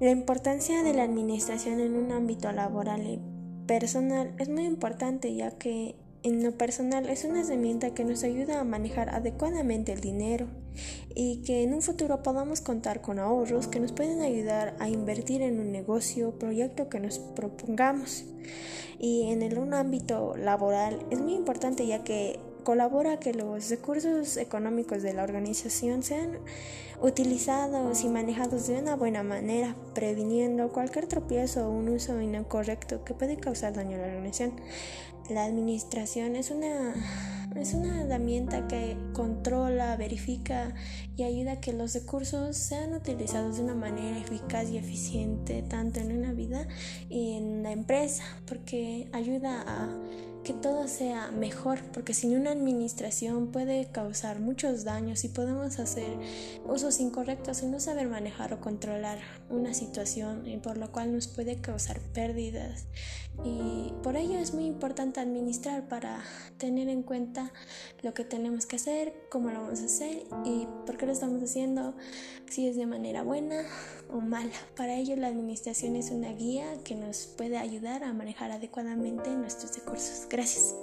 La importancia de la administración en un ámbito laboral y personal es muy importante ya que en lo personal es una herramienta que nos ayuda a manejar adecuadamente el dinero y que en un futuro podamos contar con ahorros que nos pueden ayudar a invertir en un negocio o proyecto que nos propongamos. Y en el, un ámbito laboral es muy importante ya que colabora que los recursos económicos de la organización sean utilizados y manejados de una buena manera, previniendo cualquier tropiezo o un uso incorrecto que puede causar daño a la organización. La administración es una, es una herramienta que controla, verifica y ayuda a que los recursos sean utilizados de una manera eficaz y eficiente tanto en una vida y en la empresa, porque ayuda a que todo sea mejor, porque sin una administración puede causar muchos daños y podemos hacer usos incorrectos y no saber manejar o controlar una situación y por lo cual nos puede causar pérdidas. Y por ello es muy importante administrar para tener en cuenta lo que tenemos que hacer, cómo lo vamos a hacer y por qué lo estamos haciendo, si es de manera buena o mala. Para ello la administración es una guía que nos puede ayudar a manejar adecuadamente nuestros recursos. Gracias.